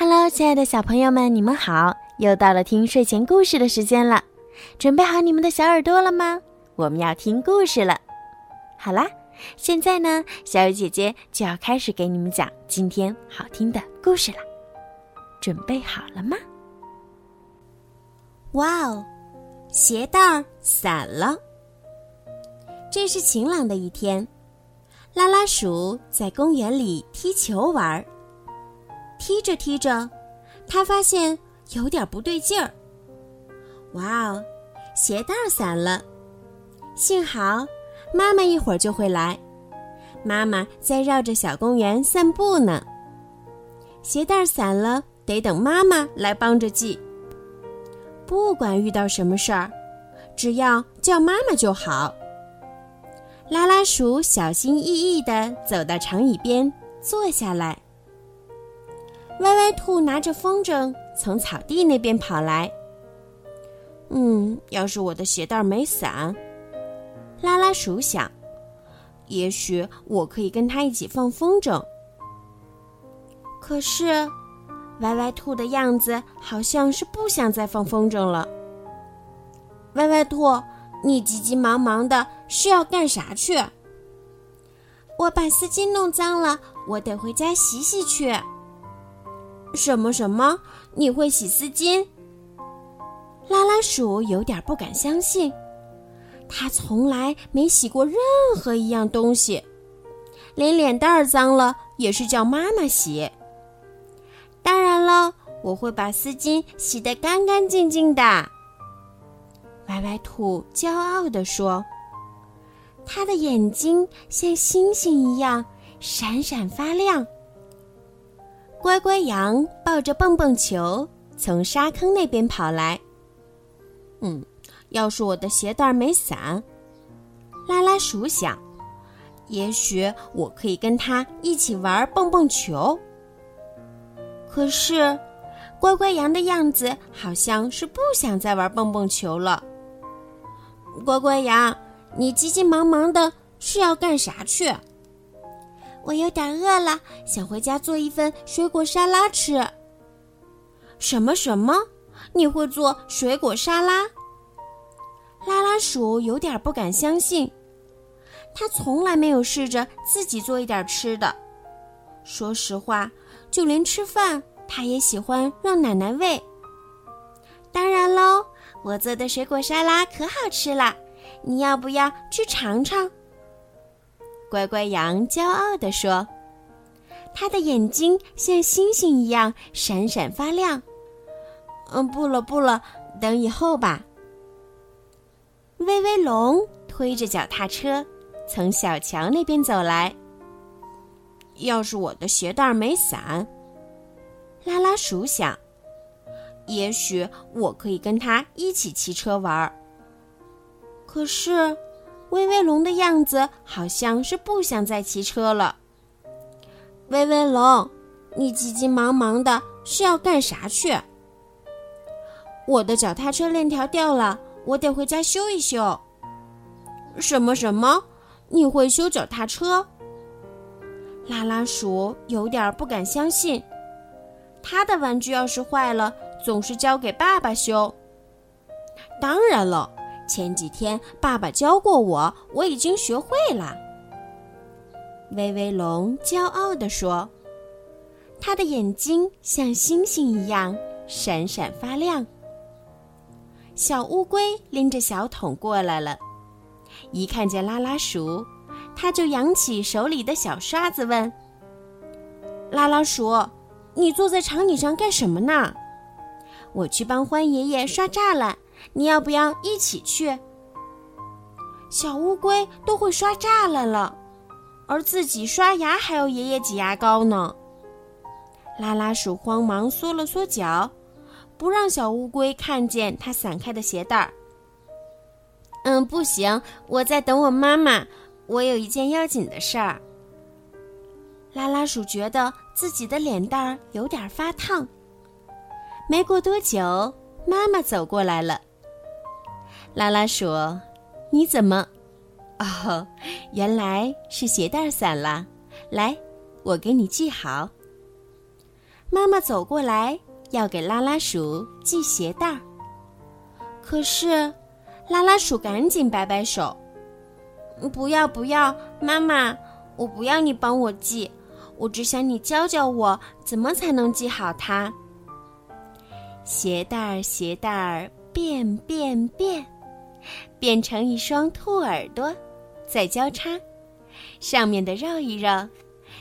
Hello，亲爱的小朋友们，你们好！又到了听睡前故事的时间了，准备好你们的小耳朵了吗？我们要听故事了。好啦，现在呢，小雨姐姐就要开始给你们讲今天好听的故事了。准备好了吗？哇哦，鞋带儿散了。这是晴朗的一天，拉拉鼠在公园里踢球玩儿。踢着踢着，他发现有点不对劲儿。哇哦，鞋带散了！幸好妈妈一会儿就会来。妈妈在绕着小公园散步呢。鞋带散了，得等妈妈来帮着系。不管遇到什么事儿，只要叫妈妈就好。拉拉鼠小心翼翼地走到长椅边，坐下来。歪歪兔拿着风筝从草地那边跑来。嗯，要是我的鞋带没散，拉拉鼠想，也许我可以跟他一起放风筝。可是，歪歪兔的样子好像是不想再放风筝了。歪歪兔，你急急忙忙的是要干啥去？我把丝巾弄脏了，我得回家洗洗去。什么什么？你会洗丝巾？拉拉鼠有点不敢相信，他从来没洗过任何一样东西，连脸蛋儿脏了也是叫妈妈洗。当然了，我会把丝巾洗得干干净净的。歪歪兔骄傲地说：“他的眼睛像星星一样闪闪发亮。”乖乖羊抱着蹦蹦球从沙坑那边跑来。嗯，要是我的鞋带没散，拉拉鼠想，也许我可以跟他一起玩蹦蹦球。可是，乖乖羊的样子好像是不想再玩蹦蹦球了。乖乖羊，你急急忙忙的是要干啥去？我有点饿了，想回家做一份水果沙拉吃。什么什么？你会做水果沙拉？拉拉鼠有点不敢相信，他从来没有试着自己做一点吃的。说实话，就连吃饭，他也喜欢让奶奶喂。当然喽，我做的水果沙拉可好吃了，你要不要去尝尝？乖乖羊骄傲地说：“他的眼睛像星星一样闪闪发亮。”嗯，不了不了，等以后吧。威威龙推着脚踏车从小桥那边走来。要是我的鞋带没散，拉拉鼠想，也许我可以跟他一起骑车玩儿。可是。威威龙的样子好像是不想再骑车了。威威龙，你急急忙忙的是要干啥去？我的脚踏车链条掉了，我得回家修一修。什么什么？你会修脚踏车？拉拉鼠有点不敢相信，他的玩具要是坏了，总是交给爸爸修。当然了。前几天爸爸教过我，我已经学会了。威威龙骄傲地说：“他的眼睛像星星一样闪闪发亮。”小乌龟拎着小桶过来了，一看见拉拉鼠，他就扬起手里的小刷子问：“拉拉鼠，你坐在长椅上干什么呢？”“我去帮欢爷爷刷栅栏。”你要不要一起去？小乌龟都会刷栅栏了，而自己刷牙还要爷爷挤牙膏呢。拉拉鼠慌忙缩了缩脚，不让小乌龟看见它散开的鞋带儿。嗯，不行，我在等我妈妈，我有一件要紧的事儿。拉拉鼠觉得自己的脸蛋儿有点发烫。没过多久，妈妈走过来了。拉拉鼠，你怎么？哦，原来是鞋带散了。来，我给你系好。妈妈走过来要给拉拉鼠系鞋带儿，可是拉拉鼠赶紧摆摆手：“不要不要，妈妈，我不要你帮我系，我只想你教教我怎么才能系好它。”鞋带儿鞋带儿变变变，变成一双兔耳朵，再交叉，上面的绕一绕，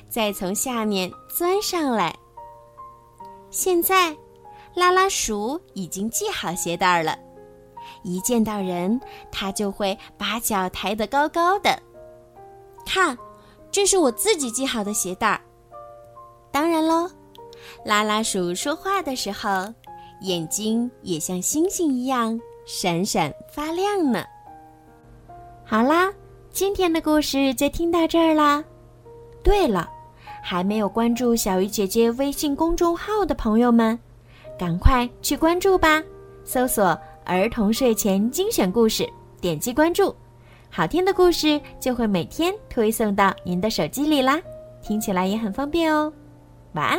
再从下面钻上来。现在，拉拉鼠已经系好鞋带了。一见到人，它就会把脚抬得高高的。看，这是我自己系好的鞋带儿。当然喽，拉拉鼠说话的时候，眼睛也像星星一样闪闪发亮呢。好啦，今天的故事就听到这儿啦。对了。还没有关注小鱼姐姐微信公众号的朋友们，赶快去关注吧！搜索“儿童睡前精选故事”，点击关注，好听的故事就会每天推送到您的手机里啦，听起来也很方便哦。晚安。